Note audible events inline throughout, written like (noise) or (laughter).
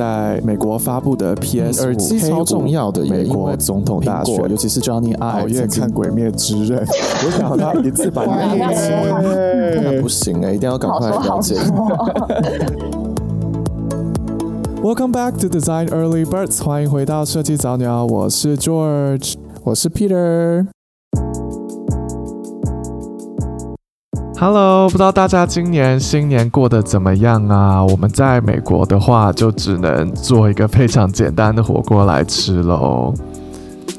在美国发布的 PS 耳机超重要的，美国总统大选，尤其是 Johnny Ive 熬夜看《鬼灭之刃》，(laughs) 我想他一次把那一集，不行哎，一定要赶快了解。(laughs) Welcome back to Design Early Birds，欢迎回到设计早鸟，我是 George，我是 Peter。Hello，不知道大家今年新年过得怎么样啊？我们在美国的话，就只能做一个非常简单的火锅来吃喽。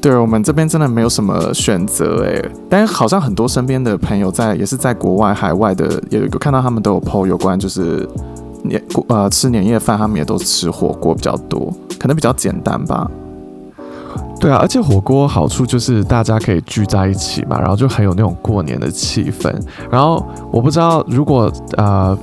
对，我们这边真的没有什么选择哎，但好像很多身边的朋友在，也是在国外、海外的，也有看到他们都有 po 有关就是年过呃吃年夜饭，他们也都吃火锅比较多，可能比较简单吧。对啊，而且火锅好处就是大家可以聚在一起嘛，然后就很有那种过年的气氛。然后我不知道，如果呃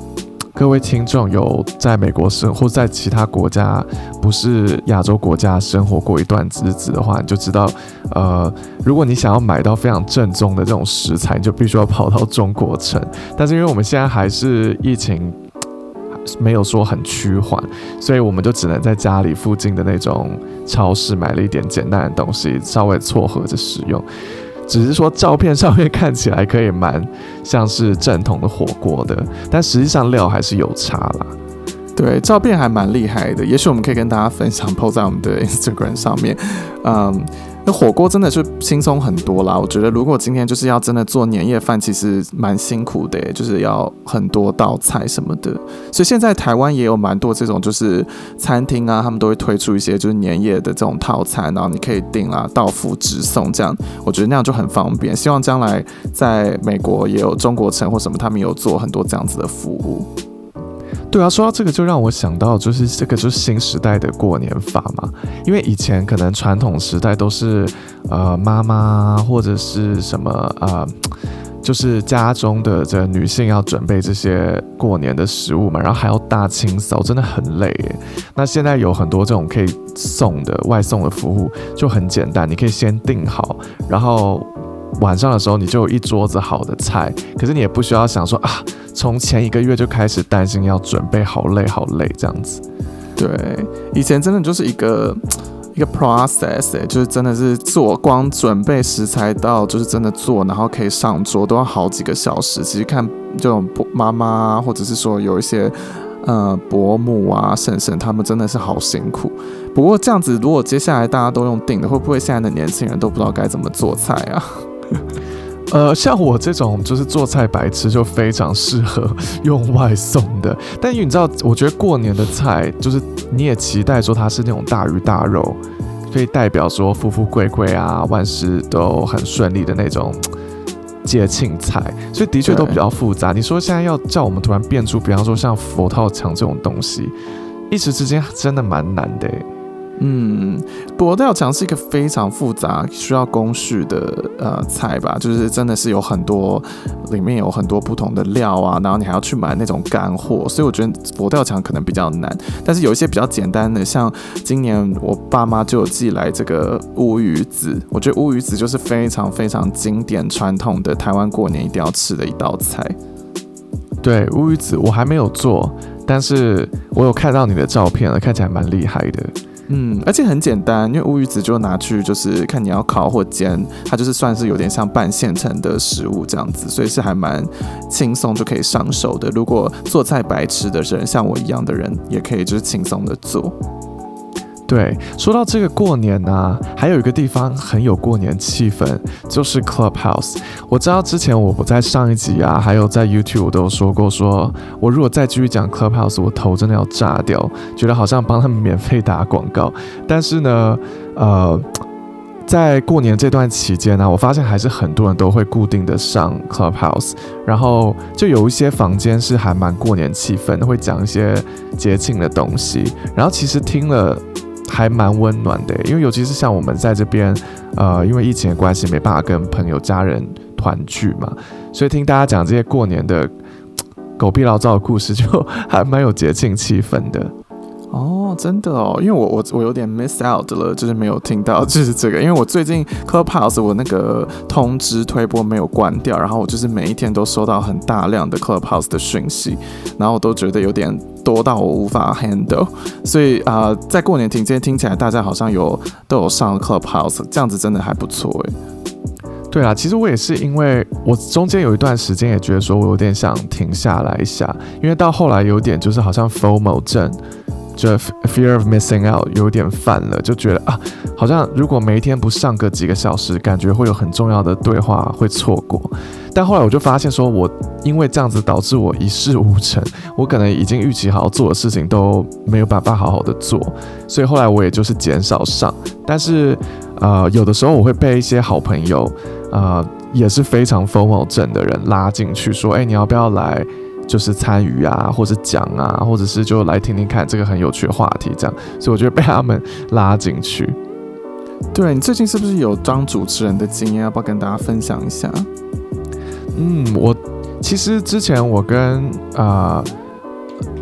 各位听众有在美国生，或在其他国家不是亚洲国家生活过一段日子的话，你就知道，呃，如果你想要买到非常正宗的这种食材，你就必须要跑到中国城。但是因为我们现在还是疫情。没有说很趋缓，所以我们就只能在家里附近的那种超市买了一点简单的东西，稍微撮合着使用。只是说照片上面看起来可以蛮像是正统的火锅的，但实际上料还是有差啦。对，照片还蛮厉害的，也许我们可以跟大家分享，po 在我们的 Instagram 上面。嗯。那火锅真的是轻松很多啦，我觉得如果今天就是要真的做年夜饭，其实蛮辛苦的，就是要很多道菜什么的。所以现在台湾也有蛮多这种就是餐厅啊，他们都会推出一些就是年夜的这种套餐，然后你可以订啊，到府直送这样，我觉得那样就很方便。希望将来在美国也有中国城或什么，他们有做很多这样子的服务。对啊，说到这个就让我想到，就是这个就是新时代的过年法嘛。因为以前可能传统时代都是呃妈妈或者是什么呃，就是家中的这女性要准备这些过年的食物嘛，然后还要大清扫，真的很累。那现在有很多这种可以送的外送的服务，就很简单，你可以先订好，然后。晚上的时候，你就有一桌子好的菜，可是你也不需要想说啊，从前一个月就开始担心要准备，好累好累这样子。对，以前真的就是一个 (tsk) 一个 process，欸，就是真的是做光准备食材到就是真的做，然后可以上桌都要好几个小时。其实看这种妈妈或者是说有一些呃伯母啊、婶婶，他们真的是好辛苦。不过这样子，如果接下来大家都用订的，会不会现在的年轻人都不知道该怎么做菜啊？(laughs) 呃，像我这种就是做菜白痴，就非常适合用外送的。但因为你知道，我觉得过年的菜，就是你也期待说它是那种大鱼大肉，可以代表说富富贵贵啊，万事都很顺利的那种节庆菜，所以的确都比较复杂。你说现在要叫我们突然变出，比方说像佛跳墙这种东西，一时之间真的蛮难的。嗯，佛跳墙是一个非常复杂、需要工序的呃菜吧，就是真的是有很多，里面有很多不同的料啊，然后你还要去买那种干货，所以我觉得佛跳墙可能比较难。但是有一些比较简单的，像今年我爸妈就有寄来这个乌鱼子，我觉得乌鱼子就是非常非常经典传统的台湾过年一定要吃的一道菜。对，乌鱼子我还没有做，但是我有看到你的照片了，看起来蛮厉害的。嗯，而且很简单，因为乌鱼子就拿去就是看你要烤或煎，它就是算是有点像半现成的食物这样子，所以是还蛮轻松就可以上手的。如果做菜白痴的人，像我一样的人，也可以就是轻松的做。对，说到这个过年呢、还有一个地方很有过年气氛，就是 Clubhouse。我知道之前我不在上一集啊，还有在 YouTube 都有说过说，我如果再继续讲 Clubhouse，我头真的要炸掉，觉得好像帮他们免费打广告。但是呢，呃，在过年这段期间呢、我发现还是很多人都会固定的上 Clubhouse，然后就有一些房间是还蛮过年气氛，会讲一些节庆的东西，然后其实听了。还蛮温暖的，因为尤其是像我们在这边，呃，因为疫情的关系，没办法跟朋友、家人团聚嘛，所以听大家讲这些过年的 (tsk) 狗屁老早的故事，就还蛮有节庆气氛的。哦，真的哦，因为我我我有点 miss out 了，就是没有听到 (laughs) 就是这个，因为我最近 Clubhouse 我那个通知推播没有关掉，然后我就是每一天都收到很大量的 Clubhouse 的讯息，然后我都觉得有点多到我无法 handle，所以啊、在过年期间听起来大家好像有都有上 Clubhouse，这样子真的还不错诶。对啊，其实我也是因为我中间有一段时间也觉得说我有点想停下来一下，因为到后来有点就是好像 FOMO 症。就 fear of missing out 有点烦了，就觉得啊，好像如果每一天不上个几个小时，感觉会有很重要的对话会错过。但后来我就发现，说我因为这样子导致我一事无成，我可能已经预期好做的事情都没有办法好好的做，所以后来我也就是减少上。但是呃，有的时候我会被一些好朋友，呃，也是非常 FOMO 症的人拉进去，说，哎，你要不要来？就是参与啊，或者讲啊，或者是就来听听看这个很有趣的话题，这样，所以我觉得被他们拉进去。对，你最近是不是有当主持人的经验？要不要跟大家分享一下？嗯，我其实之前我跟啊、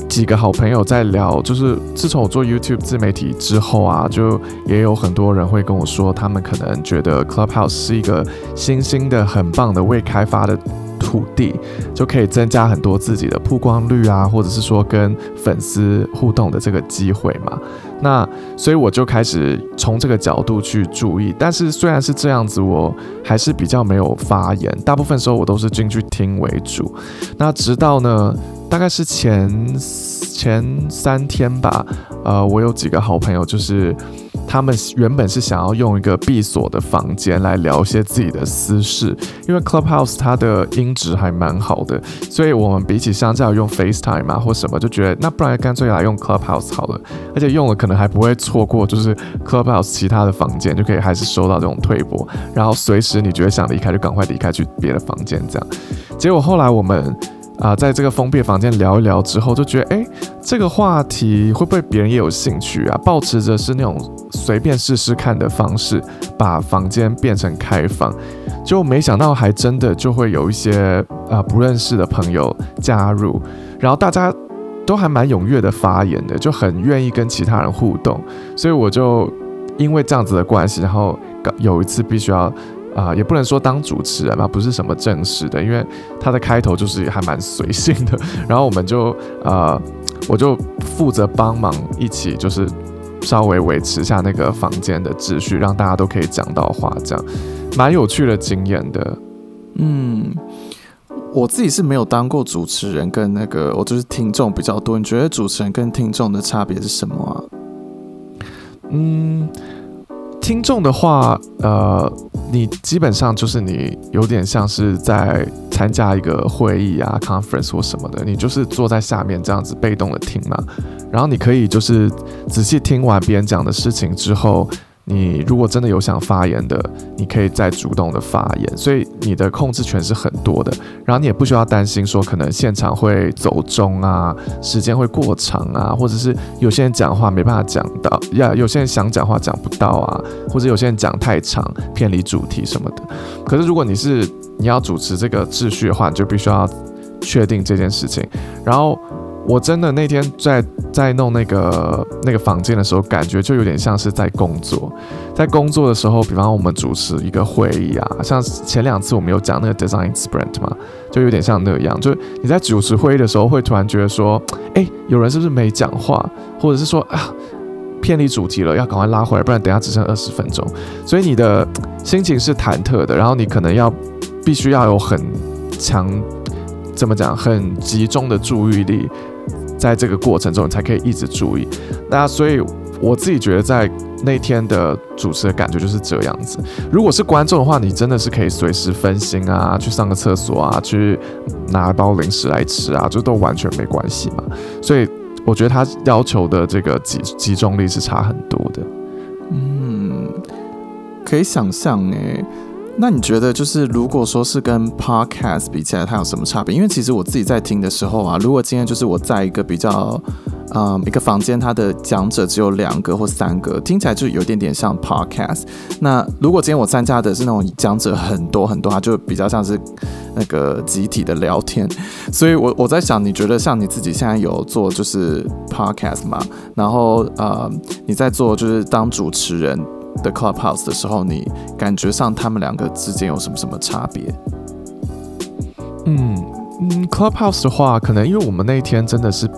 几个好朋友在聊，就是自从我做 YouTube 自媒体之后啊，就也有很多人会跟我说，他们可能觉得 Clubhouse 是一个新兴的、很棒的未开发的。土地就可以增加很多自己的曝光率啊，或者是说跟粉丝互动的这个机会嘛。那所以我就开始从这个角度去注意。但是虽然是这样子，我还是比较没有发言。大部分时候我都是进去听为主。那直到呢，大概是前前三天吧，呃，我有几个好朋友就是。他们原本是想要用一个闭锁的房间来聊一些自己的私事，因为 Clubhouse 它的音质还蛮好的，所以我们比起相较用 FaceTime 嘛或什么，就觉得那不然干脆来用 Clubhouse 好了，而且用了可能还不会错过，就是 Clubhouse 其他的房间就可以还是收到这种推播，然后随时你觉得想离开就赶快离开去别的房间这样。结果后来我们。啊，在这个封闭房间聊一聊之后，就觉得，诶，这个话题会不会别人也有兴趣啊？抱持着是那种随便试试看的方式，把房间变成开放，就没想到还真的就会有一些啊不认识的朋友加入，然后大家都还蛮踊跃的发言的，就很愿意跟其他人互动，所以我就因为这样子的关系，然后有一次必须要。啊、呃，也不能说当主持人吧，不是什么正式的，因为他的开头就是还蛮随性的。然后我们就呃，我就负责帮忙一起，就是稍微维持下那个房间的秩序，让大家都可以讲到话，这样蛮有趣的经验的。嗯，我自己是没有当过主持人，跟那个我就是听众比较多。你觉得主持人跟听众的差别是什么啊？嗯。听众的话，呃，你基本上就是你有点像是在参加一个会议啊，conference 或什么的，你就是坐在下面这样子被动的听嘛，然后你可以就是仔细听完别人讲的事情之后。你如果真的有想发言的，你可以再主动的发言，所以你的控制权是很多的。然后你也不需要担心说可能现场会走钟啊，时间会过长啊，或者是有些人讲话没办法讲到，呀，有些人想讲话讲不到啊，或者有些人讲太长偏离主题什么的。可是如果你是你要主持这个秩序的话，你就必须要确定这件事情，然后。我真的那天在在弄那个那个房间的时候，感觉就有点像是在工作。在工作的时候，比方我们主持一个会议啊，像前两次我们有讲那个 design sprint 嘛，就有点像那样。就你在主持会议的时候，会突然觉得说，哎，有人是不是没讲话，或者是说啊偏离主题了，要赶快拉回来，不然等下只剩二十分钟。所以你的心情是忐忑的，然后你可能要必须要有很强，怎么讲，很集中的注意力。在这个过程中，你才可以一直注意。那所以我自己觉得，在那天的主持的感觉就是这样子。如果是观众的话，你真的是可以随时分心啊，去上个厕所啊，去拿包零食来吃啊，就都完全没关系嘛。所以我觉得他要求的这个集集中力是差很多的。嗯，可以想象诶。那你觉得，就是如果说是跟 podcast 比起来，它有什么差别？因为其实我自己在听的时候啊，如果今天就是我在一个比较嗯，一个房间它的讲者只有两个或三个，听起来就有点点像 podcast。那如果今天我参加的是那种讲者很多很多，它就比较像是那个集体的聊天。所以我我在想，你觉得像你自己现在有做就是 podcast 吗？然后呃，你在做就是当主持人的 Clubhouse 的时候，你感觉上他们两个之间有什么什么差别？嗯嗯，Clubhouse 的话，可能因为我们那一天真的是。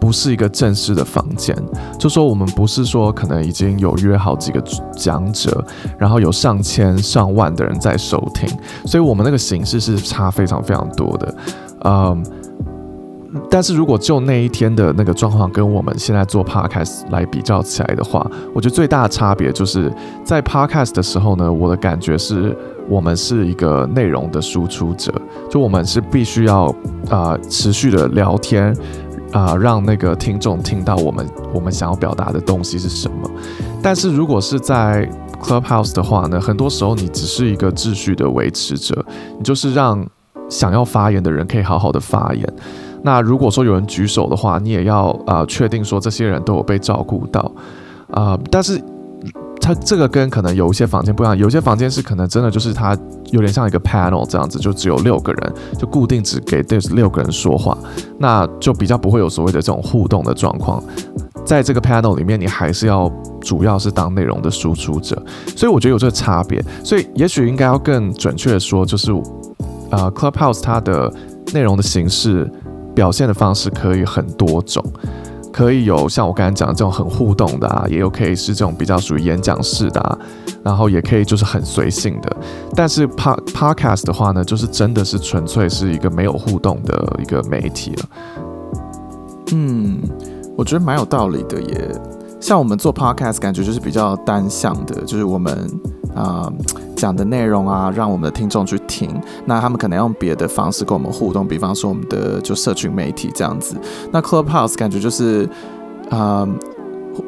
不是一个正式的房间，就说我们不是说可能已经有约好几个讲者，然后有上千上万的人在收听，所以我们那个形式是差非常非常多的。嗯，但是如果就那一天的那个状况跟我们现在做 podcast 来比较起来的话，我觉得最大的差别就是在 podcast 的时候呢，我的感觉是我们是一个内容的输出者，就我们是必须要啊、持续的聊天。啊、让那个听众听到我们我们想要表达的东西是什么。但是如果是在 Clubhouse 的话呢，很多时候你只是一个秩序的维持者，你就是让想要发言的人可以好好的发言。那如果说有人举手的话，你也要啊、确定说这些人都有被照顾到啊、但是。它这个跟可能有一些房间不一样，有些房间是可能真的就是它有点像一个 panel 这样子，就只有六个人，就固定只给这六个人说话，那就比较不会有所谓的这种互动的状况。在这个 panel 里面，你还是要主要是当内容的输出者，所以我觉得有这个差别。所以也许应该要更准确的说，就是呃，Clubhouse 它的内容的形式表现的方式可以很多种。可以有像我刚才讲的这种很互动的啊，也有可以是这种比较属于演讲式的啊，然后也可以就是很随性的。但是 Pod Podcast 的话呢，就是真的是纯粹是一个没有互动的一个媒体了。嗯，我觉得蛮有道理的耶。像我们做 Podcast，感觉就是比较单向的，就是我们啊。讲的内容啊，让我们的听众去听，那他们可能用别的方式跟我们互动，比方说我们的就社群媒体这样子。那 Clubhouse 感觉就是，嗯、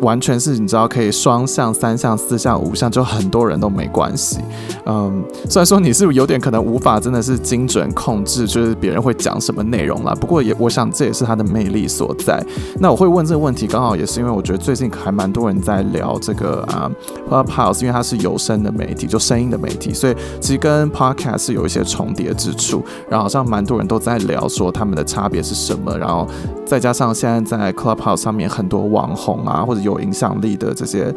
完全是你知道可以双向、三向、四向、五向，就很多人都没关系。嗯，虽然说你是有点可能无法真的是精准控制，就是别人会讲什么内容啦。不过也我想这也是它的魅力所在。那我会问这个问题，刚好也是因为我觉得最近还蛮多人在聊这个啊，Clubhouse，因为它是有声的媒体，就声音的媒体，所以其实跟 Podcast 是有一些重叠之处。然后好像蛮多人都在聊说他们的差别是什么。然后再加上现在在 Clubhouse 上面很多网红啊，或有影响力的这些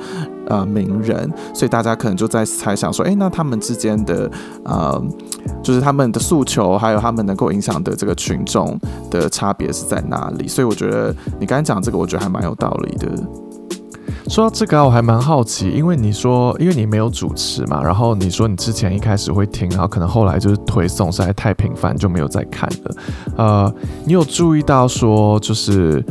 呃名人，所以大家可能就在猜想说，诶，那他们之间的呃，就是他们的诉求，还有他们能够影响的这个群众的差别是在哪里？所以我觉得你刚才讲这个，我觉得还蛮有道理的。说到这个，我还蛮好奇，因为你说，因为你没有主持嘛，然后你说你之前一开始会听，然后可能后来就是推送实在太频繁，就没有再看了。呃，你有注意到说，就是。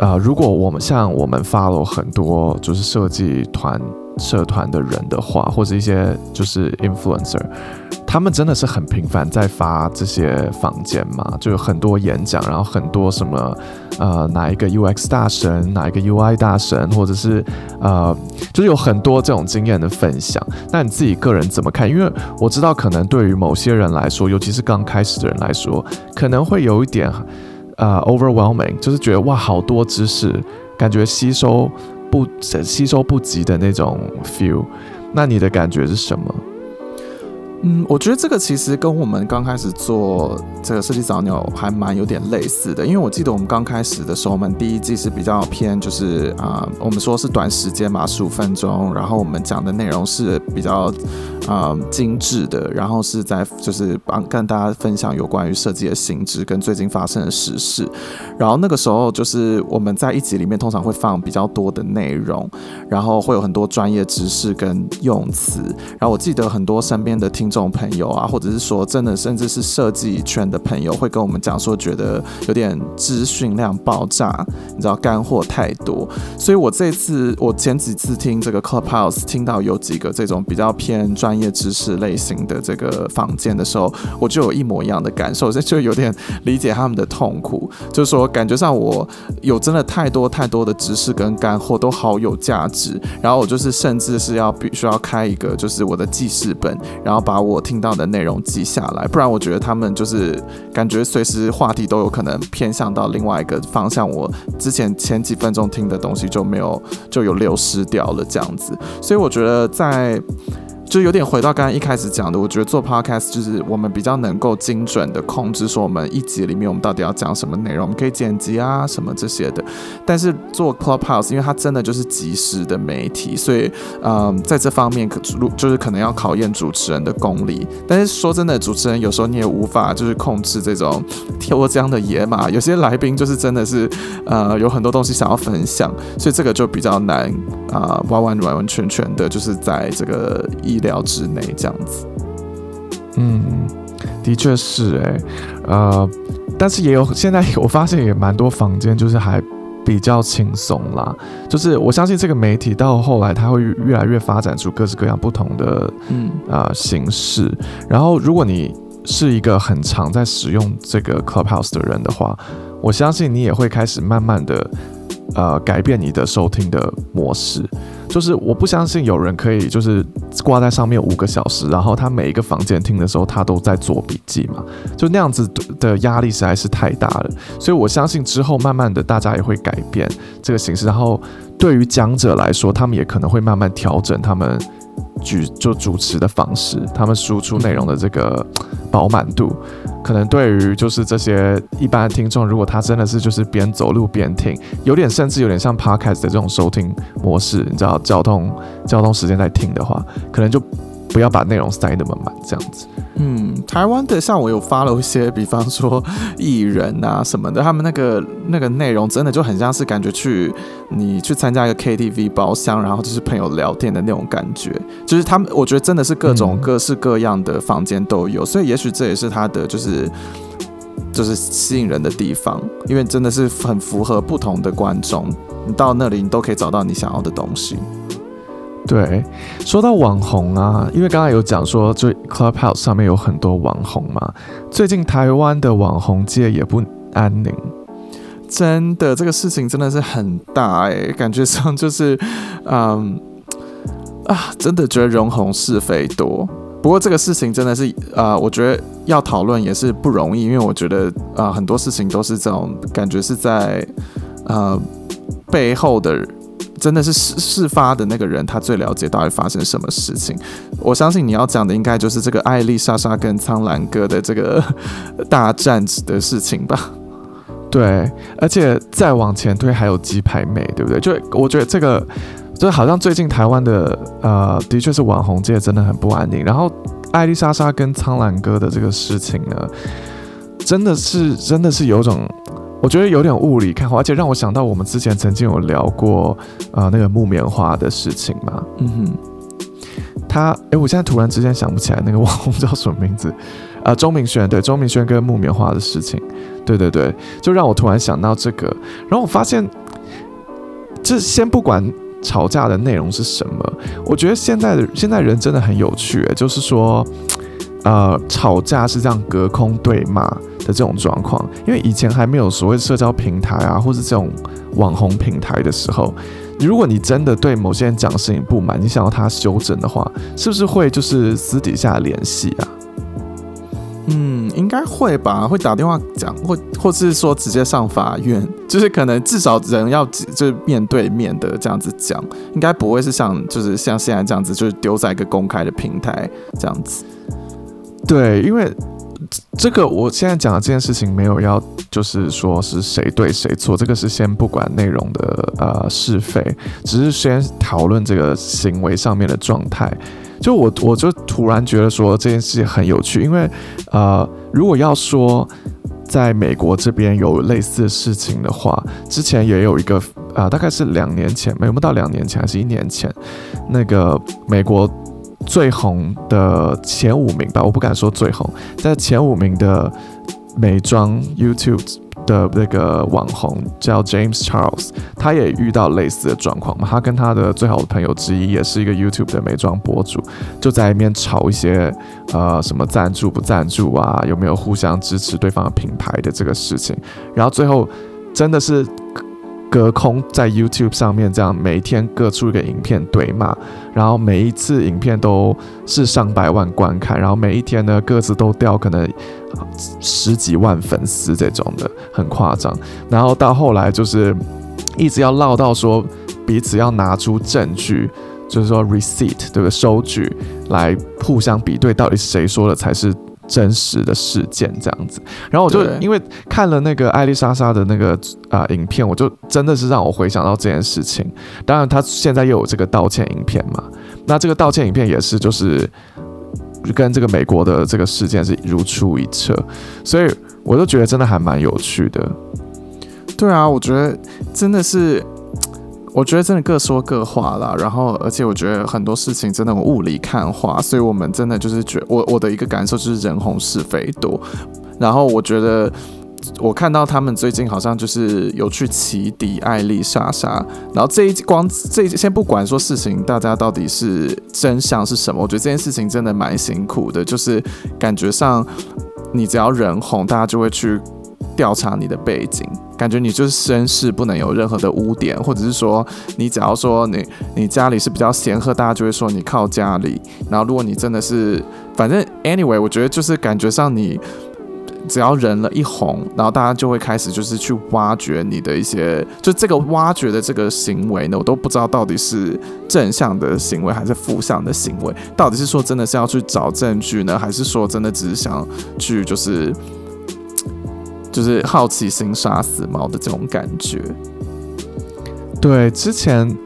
呃，如果我们像我们 follow 很多就是设计团社团的人的话，或者一些就是 influencer，他们真的是很频繁在发这些房间嘛，就有很多演讲，然后很多什么呃哪一个 UX 大神，哪一个 UI 大神，或者是呃就是有很多这种经验的分享。那你自己个人怎么看？因为我知道可能对于某些人来说，尤其是刚开始的人来说，可能会有一点。啊、，overwhelming，就是觉得哇，好多知识，感觉吸收不吸收不及的那种 feel。那你的感觉是什么？嗯，我觉得这个其实跟我们刚开始做这个设计早鸟还蛮有点类似的，因为我记得我们刚开始的时候，我们第一季是比较偏就是啊、我们说是短时间嘛，十五分钟，然后我们讲的内容是比较啊、精致的，然后是在就是帮跟大家分享有关于设计的新知跟最近发生的时事，然后那个时候就是我们在一集里面通常会放比较多的内容，然后会有很多专业知识跟用词，然后我记得很多身边的听。这种朋友啊，或者是说真的，甚至是设计圈的朋友，会跟我们讲说，觉得有点资讯量爆炸，你知道干货太多。所以我这次，我前几次听这个 Clubhouse，听到有几个这种比较偏专业知识类型的这个房间的时候，我就有一模一样的感受，这就有点理解他们的痛苦，就是说感觉上我有真的太多太多的知识跟干货都好有价值，然后我就是甚至是要必须要开一个就是我的记事本，然后把我听到的内容记下来，不然我觉得他们就是感觉随时话题都有可能偏向到另外一个方向，我之前前几分钟听的东西就没有就有流失掉了这样子，所以我觉得在。就有点回到刚刚一开始讲的，我觉得做 podcast 就是我们比较能够精准的控制，说我们一集里面我们到底要讲什么内容，我们可以剪辑啊什么这些的。但是做 Clubhouse，因为它真的就是即时的媒体，所以嗯，在这方面可就是可能要考验主持人的功力。但是说真的，主持人有时候你也无法就是控制这种脱缰的野马，有些来宾就是真的是呃有很多东西想要分享，所以这个就比较难啊、完完完完全全的就是在这个一。意料之内，这样子。嗯，的确是哎、欸，呃，但是也有现在我发现也蛮多房间就是还比较轻松啦，就是我相信这个媒体到后来它会越来越发展出各式各样不同的嗯啊、呃、形式。然后如果你是一个很常在使用这个 Clubhouse 的人的话，我相信你也会开始慢慢的呃改变你的收听的模式。就是我不相信有人可以就是挂在上面五个小时，然后他每一个房间听的时候，他都在做笔记嘛，就那样子的压力实在是太大了。所以我相信之后慢慢的大家也会改变这个形式，然后对于讲者来说，他们也可能会慢慢调整他们。举就主持的方式，他们输出内容的这个饱满度，可能对于就是这些一般的听众，如果他真的是就是边走路边听，有点甚至有点像 podcast 的这种收听模式，你知道交通交通时间在听的话，可能就不要把内容塞那么满，这样子。嗯，台湾的像我有 follow 一些，比方说艺人啊什么的，他们那个那个内容真的就很像是感觉去你去参加一个 KTV 包厢，然后就是朋友聊天的那种感觉，就是他们我觉得真的是各种各式各样的房间都有，嗯、所以也许这也是他的就是就是吸引人的地方，因为真的是很符合不同的观众，你到那里你都可以找到你想要的东西。对，说到网红啊，因为刚才有讲说，就 Clubhouse 上面有很多网红嘛。最近台湾的网红界也不安宁，真的，这个事情真的是很大哎、欸，感觉上就是，嗯，啊，真的觉得人红是非多。不过这个事情真的是，啊、我觉得要讨论也是不容易，因为我觉得啊、很多事情都是这种感觉是在，呃，背后的。真的是事事发的那个人，他最了解到底发生什么事情。我相信你要讲的应该就是这个艾丽莎莎跟苍兰哥的这个 (laughs) 大战的事情吧？对，而且再往前推还有鸡排妹，对不对？就我觉得这个，就好像最近台湾的呃，的确是网红界真的很不安宁。然后艾丽莎莎跟苍兰哥的这个事情呢，真的是真的是有种。我觉得有点雾里看花，而且让我想到我们之前曾经有聊过，呃，那个木棉花的事情嘛。嗯哼，他，哎，我现在突然之间想不起来那个网红叫什么名字，啊、(laughs) 呃，钟明轩，对，钟明轩跟木棉花的事情，对对对，就让我突然想到这个，然后我发现，这先不管吵架的内容是什么，我觉得现在的现在人真的很有趣，就是说。呃，吵架是这样隔空对骂的这种状况，因为以前还没有所谓社交平台啊，或是这种网红平台的时候，如果你真的对某些人讲事情不满，你想要他修正的话，是不是会就是私底下联系啊？嗯，应该会吧，会打电话讲，或或是说直接上法院，就是可能至少人要就是面对面的这样子讲，应该不会是像就是像现在这样子，就是丢在一个公开的平台这样子。对，因为这个我现在讲的这件事情没有要，就是说是谁对谁错，这个是先不管内容的呃是非，只是先讨论这个行为上面的状态。就我我就突然觉得说这件事情很有趣，因为呃如果要说在美国这边有类似的事情的话，之前也有一个啊、大概是两年前，没有到两年前还是一年前，那个美国。最红的前五名吧，我不敢说最红，在前五名的美妆 YouTube 的那个网红叫 James Charles，他也遇到类似的状况嘛。他跟他的最好的朋友之一，也是一个 YouTube 的美妆博主，就在里面吵一些呃什么赞助不赞助啊，有没有互相支持对方品牌的这个事情。然后最后真的是隔空在 YouTube 上面这样每天各出一个影片对骂，然后每一次影片都是上百万观看，然后每一天呢各自都掉可能。十几万粉丝这种的很夸张，然后到后来就是一直要闹到说彼此要拿出证据，就是说 receipt 对不对？收据来互相比对，到底谁说的才是真实的事件这样子。然后我就因为看了那个艾丽莎莎的那个啊、呃、影片，我就真的是让我回想到这件事情。当然，他现在又有这个道歉影片嘛，那这个道歉影片也是就是。跟这个美国的这个事件是如出一辙，所以我就觉得真的还蛮有趣的。对啊，我觉得真的是，我觉得真的各说各话啦。然后，而且我觉得很多事情真的雾里看花，所以我们真的就是觉我我的一个感受就是人红是非多。然后我觉得。我看到他们最近好像就是有去起底艾丽莎莎，然后这一光这一先不管说事情大家到底是真相是什么，我觉得这件事情真的蛮辛苦的，就是感觉上你只要人红，大家就会去调查你的背景，感觉你就是身世不能有任何的污点，或者是说你只要说你你家里是比较显赫，大家就会说你靠家里，然后如果你真的是反正 anyway，我觉得就是感觉上你。只要人了一红，然后大家就会开始就是去挖掘你的一些，就这个挖掘的这个行为呢，我都不知道到底是正向的行为还是负向的行为，到底是说真的是要去找证据呢，还是说真的只是想去就是就是好奇心杀死猫的这种感觉？对，之前。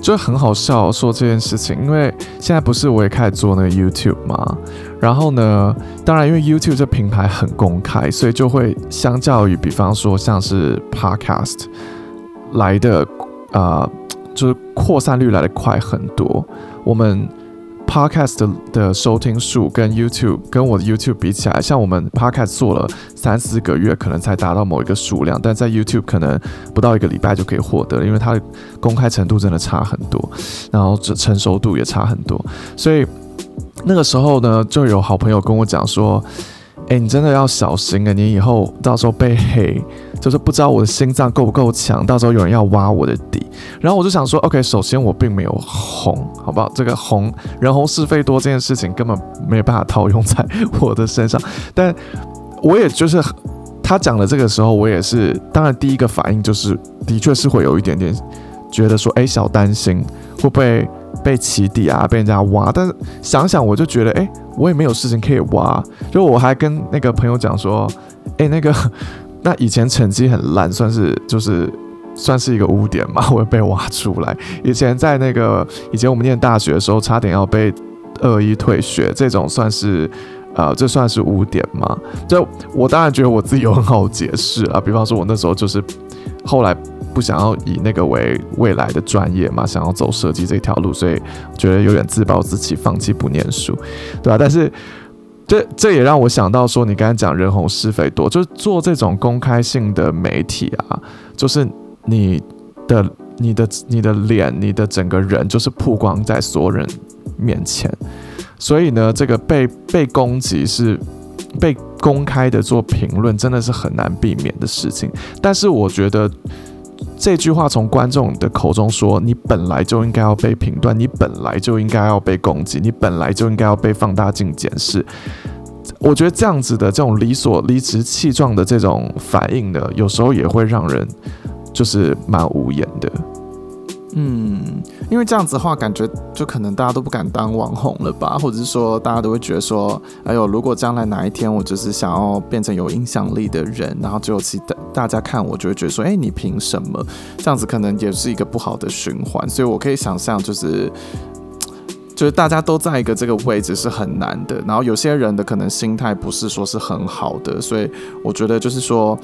就很好笑说这件事情，因为现在不是我也开始做那个 YouTube 嘛，然后呢，当然因为 YouTube 这平台很公开，所以就会相较于比方说像是 Podcast 来的，呃，就是扩散率来的快很多，我们。Podcast 的，的收听数跟 YouTube 跟我的 YouTube 比起来，像我们 Podcast 做了三四个月，可能才达到某一个数量，但在 YouTube 可能不到一个礼拜就可以获得，因为它的公开程度真的差很多，然后这成熟度也差很多，所以那个时候呢，就有好朋友跟我讲说。哎、你真的要小心啊！你以后到时候被黑，就是不知道我的心脏够不够强，到时候有人要挖我的底。然后我就想说，OK，首先我并没有红，好不好？这个红人红是非多这件事情根本没有办法套用在 (laughs) 我的身上。但我也就是他讲的这个时候，我也是，当然第一个反应就是，的确是会有一点点觉得说，哎、小担心会不会被起底啊，被人家挖。但是想想我就觉得，哎、我也没有事情可以挖，就我还跟那个朋友讲说，(laughs) 诶，那个，(laughs) 那以前成绩很烂，算是就是算是一个污点嘛，(laughs) 我会被挖出来。以前在那个以前我们念大学的时候，差点要被二一退学，这种算是呃，这算是污点吗？就我当然觉得我自己有很好解释啊，比方说我那时候就是后来。不想要以那个为未来的专业嘛，想要走设计这条路，所以觉得有点自暴自弃，放弃不念书，对吧？但是这这也让我想到说，你刚才讲人红是非多，就是做这种公开性的媒体啊，就是你的、你的、你的脸、你的整个人，就是曝光在所有人面前，所以呢，这个被被攻击是被公开的做评论，真的是很难避免的事情。但是我觉得。这句话从观众的口中说，你本来就应该要被评断，你本来就应该要被攻击，你本来就应该要被放大镜检视。我觉得这样子的这种理所理直气壮的这种反应呢，有时候也会让人就是蛮无言的。嗯，因为这样子的话，感觉就可能大家都不敢当网红了吧，或者是说大家都会觉得说，哎呦，如果将来哪一天我就是想要变成有影响力的人，然后只有其大大家看我，就会觉得说，哎，你凭什么？这样子可能也是一个不好的循环，所以我可以想象，就是就是大家都在一个这个位置是很难的，然后有些人的可能心态不是说是很好的，所以我觉得就是说。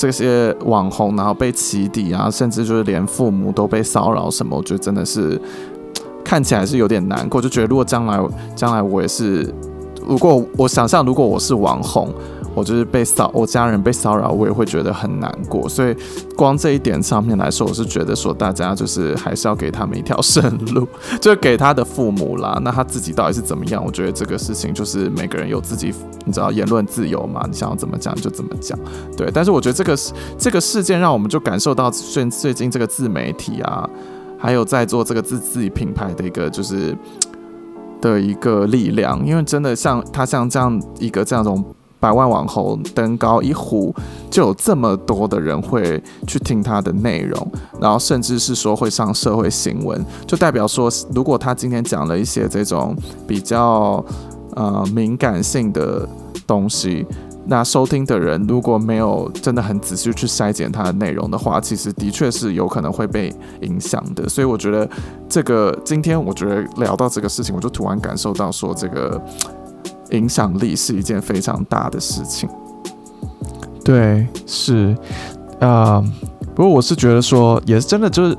这些网红，然后被起底啊，甚至就是连父母都被骚扰什么，我觉得真的是看起来是有点难过。就觉得如果将来将来我也是如果我想象，如果我是网红。我就是被骚，我家人被骚扰，我也会觉得很难过。所以，光这一点上面来说，我是觉得说，大家就是还是要给他们一条生路，就给他的父母啦。那他自己到底是怎么样？我觉得这个事情就是每个人有自己，你知道言论自由嘛，你想要怎么讲就怎么讲。对，但是我觉得这个这个事件让我们就感受到最最近这个自媒体啊，还有在做这个自自己品牌的一个就是的一个力量，因为真的像他像这样一个这样种。百万网红登高一呼，就有这么多的人会去听他的内容，然后甚至是说会上社会新闻，就代表说，如果他今天讲了一些这种比较呃敏感性的东西，那收听的人如果没有真的很仔细去筛检它的内容的话，其实的确是有可能会被影响的。所以我觉得这个今天我觉得聊到这个事情，我就突然感受到说这个。影响力是一件非常大的事情，对，是，啊、不过我是觉得说，也是真的，就是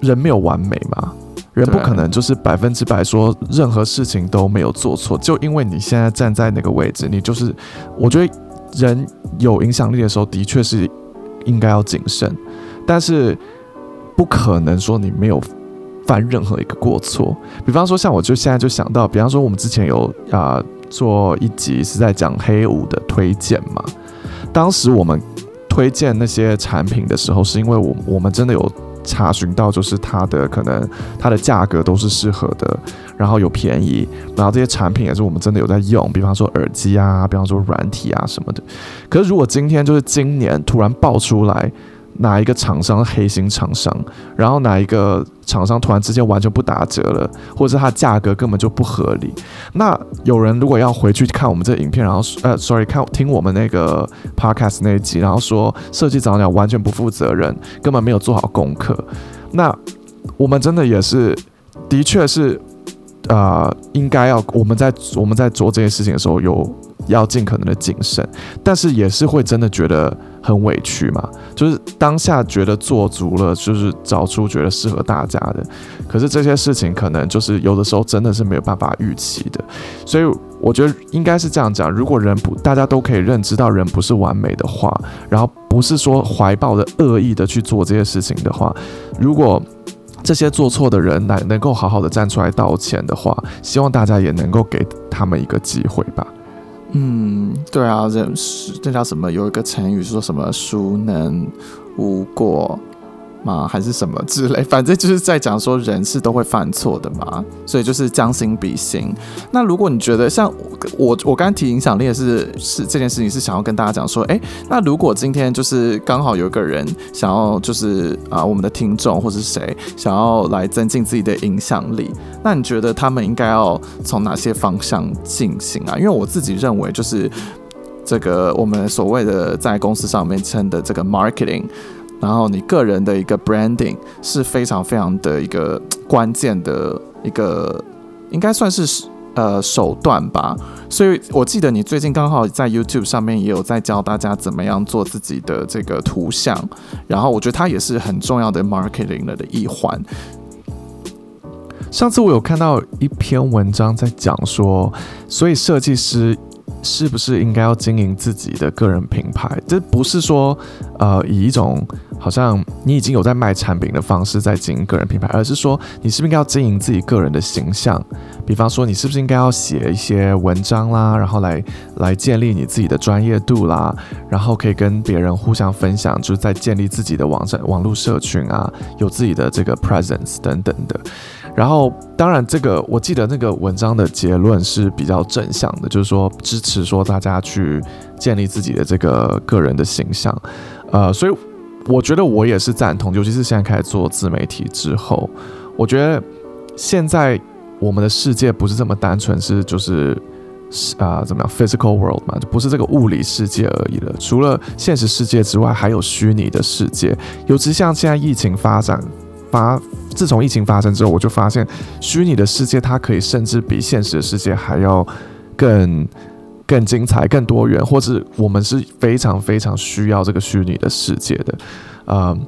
人没有完美嘛，人不可能就是百分之百说任何事情都没有做错，就因为你现在站在那个位置，你就是，我觉得人有影响力的时候，的确是应该要谨慎，但是不可能说你没有。犯任何一个过错，比方说像我就现在就想到，比方说我们之前有啊、呃、做一集是在讲黑五的推荐嘛，当时我们推荐那些产品的时候，是因为我我们真的有查询到，就是它的可能它的价格都是适合的，然后有便宜，然后这些产品也是我们真的有在用，比方说耳机啊，比方说软体啊什么的。可是如果今天就是今年突然爆出来。哪一个厂商黑心厂商，然后哪一个厂商突然之间完全不打折了，或者是它价格根本就不合理。那有人如果要回去看我们这个影片，然后呃，sorry，看听我们那个 podcast 那一集，然后说设计早鸟完全不负责任，根本没有做好功课。那我们真的也是，的确是，呃，应该要我们在我们在做这件事情的时候有。要尽可能的谨慎，但是也是会真的觉得很委屈嘛。就是当下觉得做足了，就是找出觉得适合大家的，可是这些事情可能就是有的时候真的是没有办法预期的。所以我觉得应该是这样讲：如果人不大家都可以认知到人不是完美的话，然后不是说怀抱着恶意的去做这些事情的话，如果这些做错的人来能够好好的站出来道歉的话，希望大家也能够给他们一个机会吧。嗯，对啊，这是这叫什么？有一个成语说什么“孰能无过”。吗？还是什么之类？(laughs) 反正就是在讲说人是都会犯错的嘛，所以就是将心比心。那如果你觉得像我，我刚刚提影响力的是是这件事情是想要跟大家讲说，诶，那如果今天就是刚好有一个人想要就是啊，我们的听众或是谁想要来增进自己的影响力，那你觉得他们应该要从哪些方向进行啊？因为我自己认为就是这个我们所谓的在公司上面称的这个 marketing。然后你个人的一个 branding 是非常非常的一个关键的一个，应该算是呃手段吧。所以我记得你最近刚好在 YouTube 上面也有在教大家怎么样做自己的这个图像，然后我觉得它也是很重要的 marketing 的一环。上次我有看到一篇文章在讲说，所以设计师。是不是应该要经营自己的个人品牌？这不是说，呃，以一种好像你已经有在卖产品的方式在经营个人品牌，而是说，你是不是应该要经营自己个人的形象？比方说，你是不是应该要写一些文章啦，然后来来建立你自己的专业度啦，然后可以跟别人互相分享，就是在建立自己的网站、网络社群啊，有自己的这个 presence 等等的。然后，当然，这个我记得那个文章的结论是比较正向的，就是说支持说大家去建立自己的这个个人的形象，呃，所以我觉得我也是赞同，尤其是现在开始做自媒体之后，我觉得现在我们的世界不是这么单纯，是就是啊、怎么样，physical world 嘛，就不是这个物理世界而已了，除了现实世界之外，还有虚拟的世界，尤其像现在疫情发展。发自从疫情发生之后，我就发现虚拟的世界它可以甚至比现实世界还要更更精彩、更多元，或者我们是非常非常需要这个虚拟的世界的，嗯，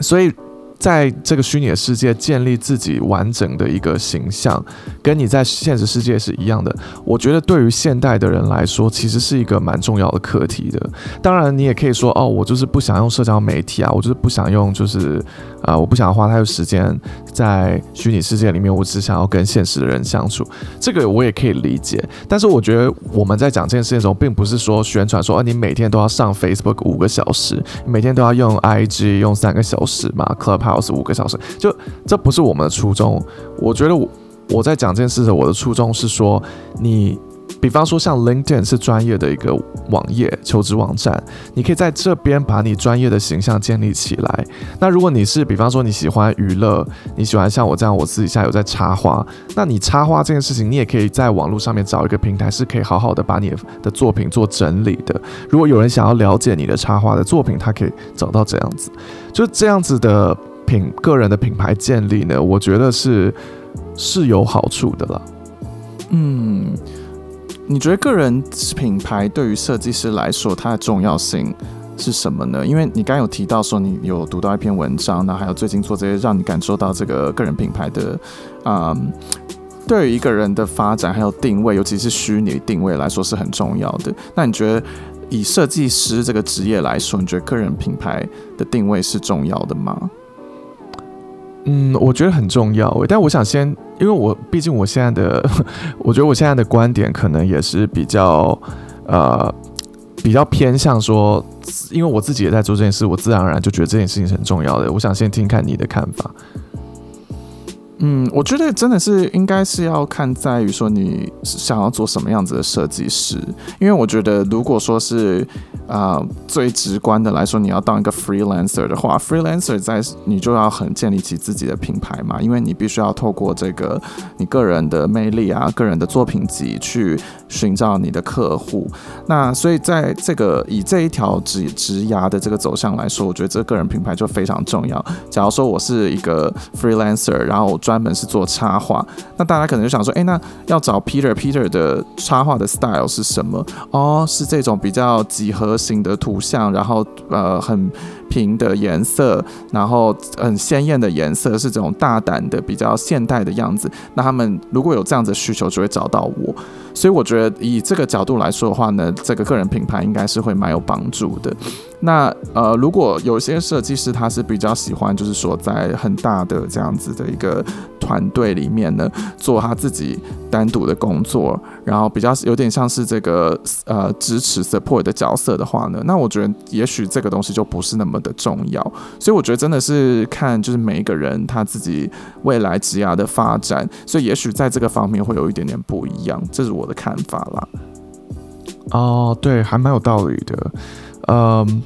所以在这个虚拟的世界建立自己完整的一个形象，跟你在现实世界是一样的。我觉得对于现代的人来说，其实是一个蛮重要的课题的。当然，你也可以说，哦，我就是不想用社交媒体啊，我就是不想用，就是啊、我不想花太多时间在虚拟世界里面，我只想要跟现实的人相处。这个我也可以理解。但是我觉得我们在讲这件事情的时候，并不是说宣传说，啊，你每天都要上 Facebook 五个小时，每天都要用 IG 用三个小时嘛，Club，Clubhouse 五个小时，就这不是我们的初衷。我觉得我我在讲这件事的，我的初衷是说你。比方说，像 LinkedIn 是专业的一个网页求职网站，你可以在这边把你专业的形象建立起来。那如果你是，比方说你喜欢娱乐，你喜欢像我这样，我私底下有在插花，那你插花这件事情，你也可以在网络上面找一个平台，是可以好好的把你的作品做整理的。如果有人想要了解你的插花的作品，他可以找到这样子，就这样子的品个人的品牌建立呢，我觉得是是有好处的了。嗯。你觉得个人品牌对于设计师来说，它的重要性是什么呢？因为你刚有提到说你有读到一篇文章，那还有最近做这些，让你感受到这个个人品牌的，嗯，对于一个人的发展还有定位，尤其是虚拟定位来说是很重要的。那你觉得以设计师这个职业来说，你觉得个人品牌的定位是重要的吗？嗯，我觉得很重要，但我想先，因为我毕竟我现在的，(laughs) 我觉得我现在的观点可能也是比较，呃，比较偏向说，因为我自己也在做这件事，我自然而然就觉得这件事情是很重要的。我想先听看你的看法。嗯，我觉得真的是应该是要看在于说你想要做什么样子的设计师，因为我觉得如果说是啊、最直观的来说，你要当一个 freelancer 的话，freelancer 在你就要很建立起自己的品牌嘛，因为你必须要透过这个你个人的魅力啊、个人的作品集去寻找你的客户。那所以在这个以这一条直直牙的这个走向来说，我觉得这个人品牌就非常重要。假如说我是一个 freelancer，然后我专门是做插画，那大家可能就想说，诶，那要找 Peter，Peter 的插画的 style 是什么？哦，是这种比较几何型的图像，然后呃很平的颜色，然后很鲜艳的颜色，是这种大胆的比较现代的样子。那他们如果有这样子的需求，就会找到我。所以我觉得以这个角度来说的话呢，这个个人品牌应该是会蛮有帮助的。那呃，如果有些设计师他是比较喜欢，就是说在很大的这样子的一个团队里面呢，做他自己单独的工作，然后比较有点像是这个呃支持 support 的角色的话呢，那我觉得也许这个东西就不是那么的重要。所以我觉得真的是看就是每一个人他自己未来职涯的发展，所以也许在这个方面会有一点点不一样，这是我的看法啦。哦，对，还蛮有道理的。嗯，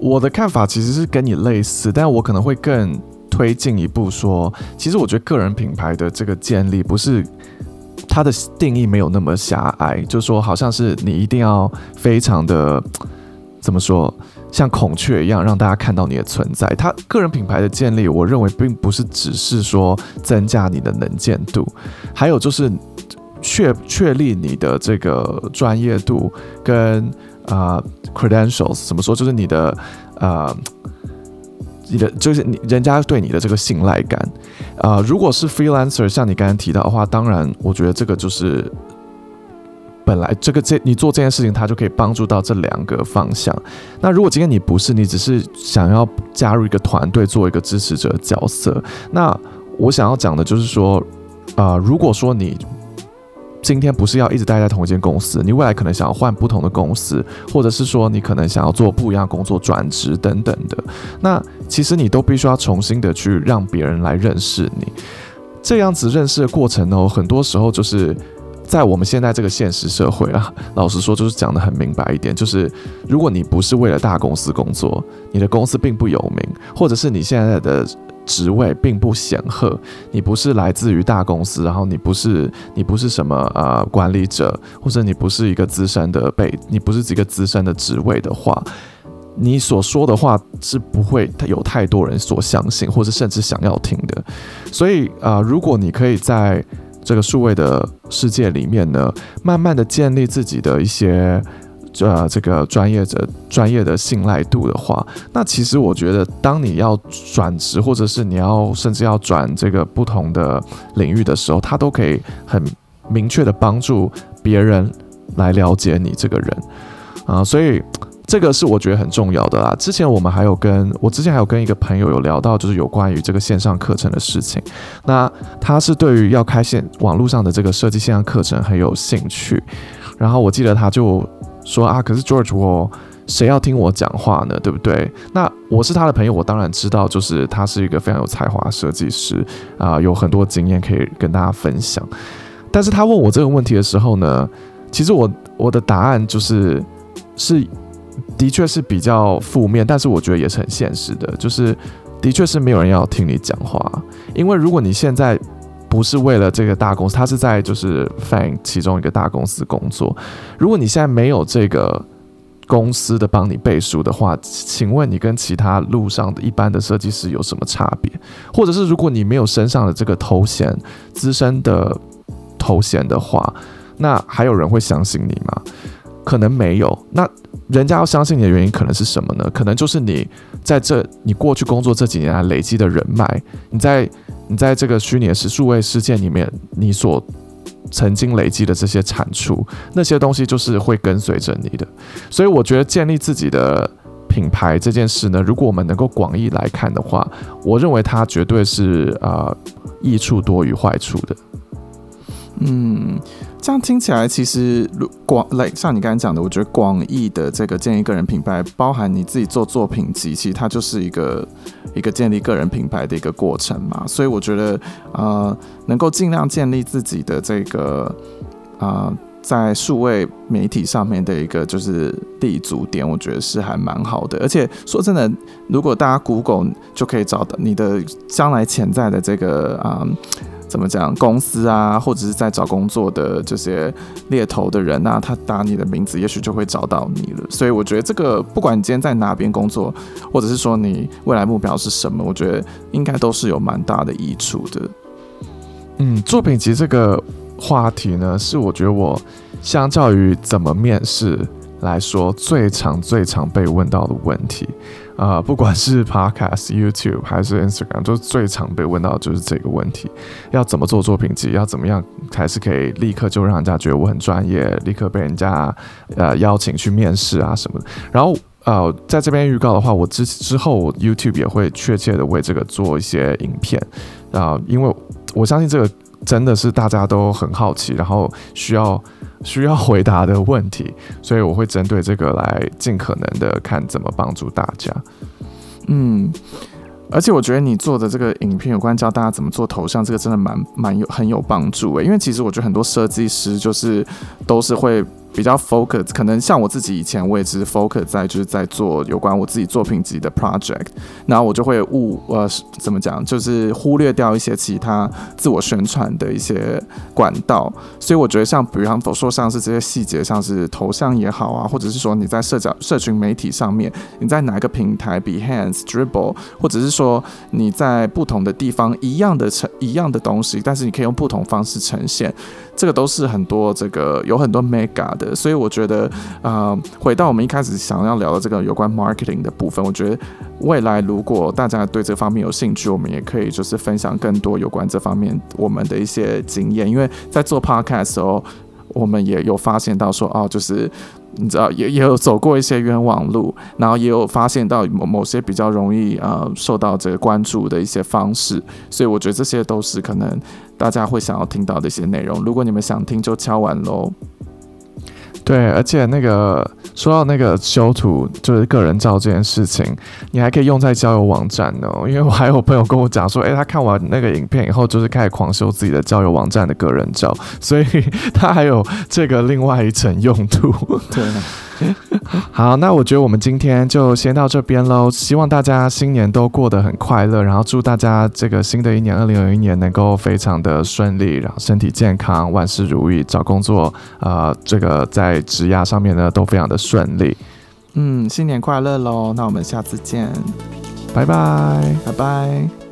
我的看法其实是跟你类似，但我可能会更推进一步说，其实我觉得个人品牌的这个建立不是它的定义没有那么狭隘，就说好像是你一定要非常的怎么说，像孔雀一样让大家看到你的存在。它个人品牌的建立，我认为并不是只是说增加你的能见度，还有就是确确立你的这个专业度跟。啊、credentials，怎么说？就是你的，呃，你的就是你人家对你的这个信赖感。啊、如果是 freelancer，像你刚刚提到的话，当然，我觉得这个就是本来这个这你做这件事情，它就可以帮助到这两个方向。那如果今天你不是，你只是想要加入一个团队，做一个支持者角色，那我想要讲的就是说，啊、如果说你。今天不是要一直待在同一间公司，你未来可能想要换不同的公司，或者是说你可能想要做不一样工作转职等等的，那其实你都必须要重新的去让别人来认识你。这样子认识的过程呢，很多时候就是在我们现在这个现实社会啊，(laughs) 老实说就是讲得很明白一点，就是如果你不是为了大公司工作，你的公司并不有名，或者是你现在的。职位并不显赫，你不是来自于大公司，然后你不是你不是什么呃管理者，或者你不是一个资深的被，你不是一个资深的职位的话，你所说的话是不会有太多人所相信，或者甚至想要听的。所以啊、如果你可以在这个数位的世界里面呢，慢慢的建立自己的一些。呃这个专业者专业的信赖度的话，那其实我觉得，当你要转职，或者是你要甚至要转这个不同的领域的时候，他都可以很明确的帮助别人来了解你这个人啊，所以。这个是我觉得很重要的啦。之前我们还有跟我之前还有跟一个朋友有聊到，就是有关于这个线上课程的事情。那他是对于要开线网络上的这个设计线上课程很有兴趣。然后我记得他就说啊，可是 George，我谁要听我讲话呢？对不对？那我是他的朋友，我当然知道，就是他是一个非常有才华设计师啊，有很多经验可以跟大家分享。但是他问我这个问题的时候呢，其实我我的答案就是是。的确是比较负面，但是我觉得也是很现实的，就是的确是没有人要听你讲话，因为如果你现在不是为了这个大公司，他是在就是 Fan 其中一个大公司工作，如果你现在没有这个公司的帮你背书的话，请问你跟其他路上的一般的设计师有什么差别？或者是如果你没有身上的这个头衔，资深的头衔的话，那还有人会相信你吗？可能没有，那人家要相信你的原因可能是什么呢？可能就是你在这你过去工作这几年来累积的人脉，你在你在这个虚拟的数位世界里面，你所曾经累积的这些产出，那些东西就是会跟随着你的。所以我觉得建立自己的品牌这件事呢，如果我们能够广义来看的话，我认为它绝对是啊、益处多于坏处的。嗯。这样听起来，其实广来像你刚才讲的，我觉得广义的这个建立个人品牌，包含你自己做作品集，其实它就是一个一个建立个人品牌的一个过程嘛。所以我觉得，呃，能够尽量建立自己的这个啊、在数位媒体上面的一个就是立足点，我觉得是还蛮好的。而且说真的，如果大家 Google 就可以找到你的将来潜在的这个啊。怎么讲？公司啊，或者是在找工作的这些猎头的人啊，他打你的名字，也许就会找到你了。所以我觉得这个，不管你今天在哪边工作，或者是说你未来目标是什么，我觉得应该都是有蛮大的益处的。嗯，作品集这个话题呢，是我觉得我相较于怎么面试来说，最常、最常被问到的问题。啊、呃，不管是 Podcast、YouTube 还是 Instagram，都最常被问到的就是这个问题：要怎么做作品集？要怎么样才是可以立刻就让人家觉得我很专业，立刻被人家呃邀请去面试啊什么的？然后呃，在这边预告的话，我之之后 YouTube 也会确切的为这个做一些影片啊、呃，因为我相信这个真的是大家都很好奇，然后需要。需要回答的问题，所以我会针对这个来尽可能的看怎么帮助大家。嗯，而且我觉得你做的这个影片有关教大家怎么做头像，这个真的蛮蛮有很有帮助诶，因为其实我觉得很多设计师就是都是会。比较 focus，可能像我自己以前，我也只是 focus 在就是在做有关我自己作品集的 project，然后我就会误呃怎么讲，就是忽略掉一些其他自我宣传的一些管道。所以我觉得像比方说像是这些细节，像是头像也好啊，或者是说你在社交社群媒体上面，你在哪个平台，Behance、dribble，或者是说你在不同的地方一样的呈一样的东西，但是你可以用不同方式呈现。这个都是很多这个有很多 mega 的，所以我觉得，呃，回到我们一开始想要聊的这个有关 marketing 的部分，我觉得未来如果大家对这方面有兴趣，我们也可以就是分享更多有关这方面我们的一些经验，因为在做 podcast 的时候，我们也有发现到说，哦，就是。你知道也也有走过一些冤枉路，然后也有发现到某某些比较容易呃受到这个关注的一些方式，所以我觉得这些都是可能大家会想要听到的一些内容。如果你们想听，就敲完喽。对，而且那个说到那个修图，就是个人照这件事情，你还可以用在交友网站呢。因为我还有朋友跟我讲说，诶，他看完那个影片以后，就是开始狂修自己的交友网站的个人照，所以他还有这个另外一层用途。对。(laughs) 好，那我觉得我们今天就先到这边喽。希望大家新年都过得很快乐，然后祝大家这个新的一年二零二一年能够非常的顺利，然后身体健康，万事如意，找工作，呃，这个在职涯上面呢都非常的顺利。嗯，新年快乐喽！那我们下次见，拜拜，拜拜。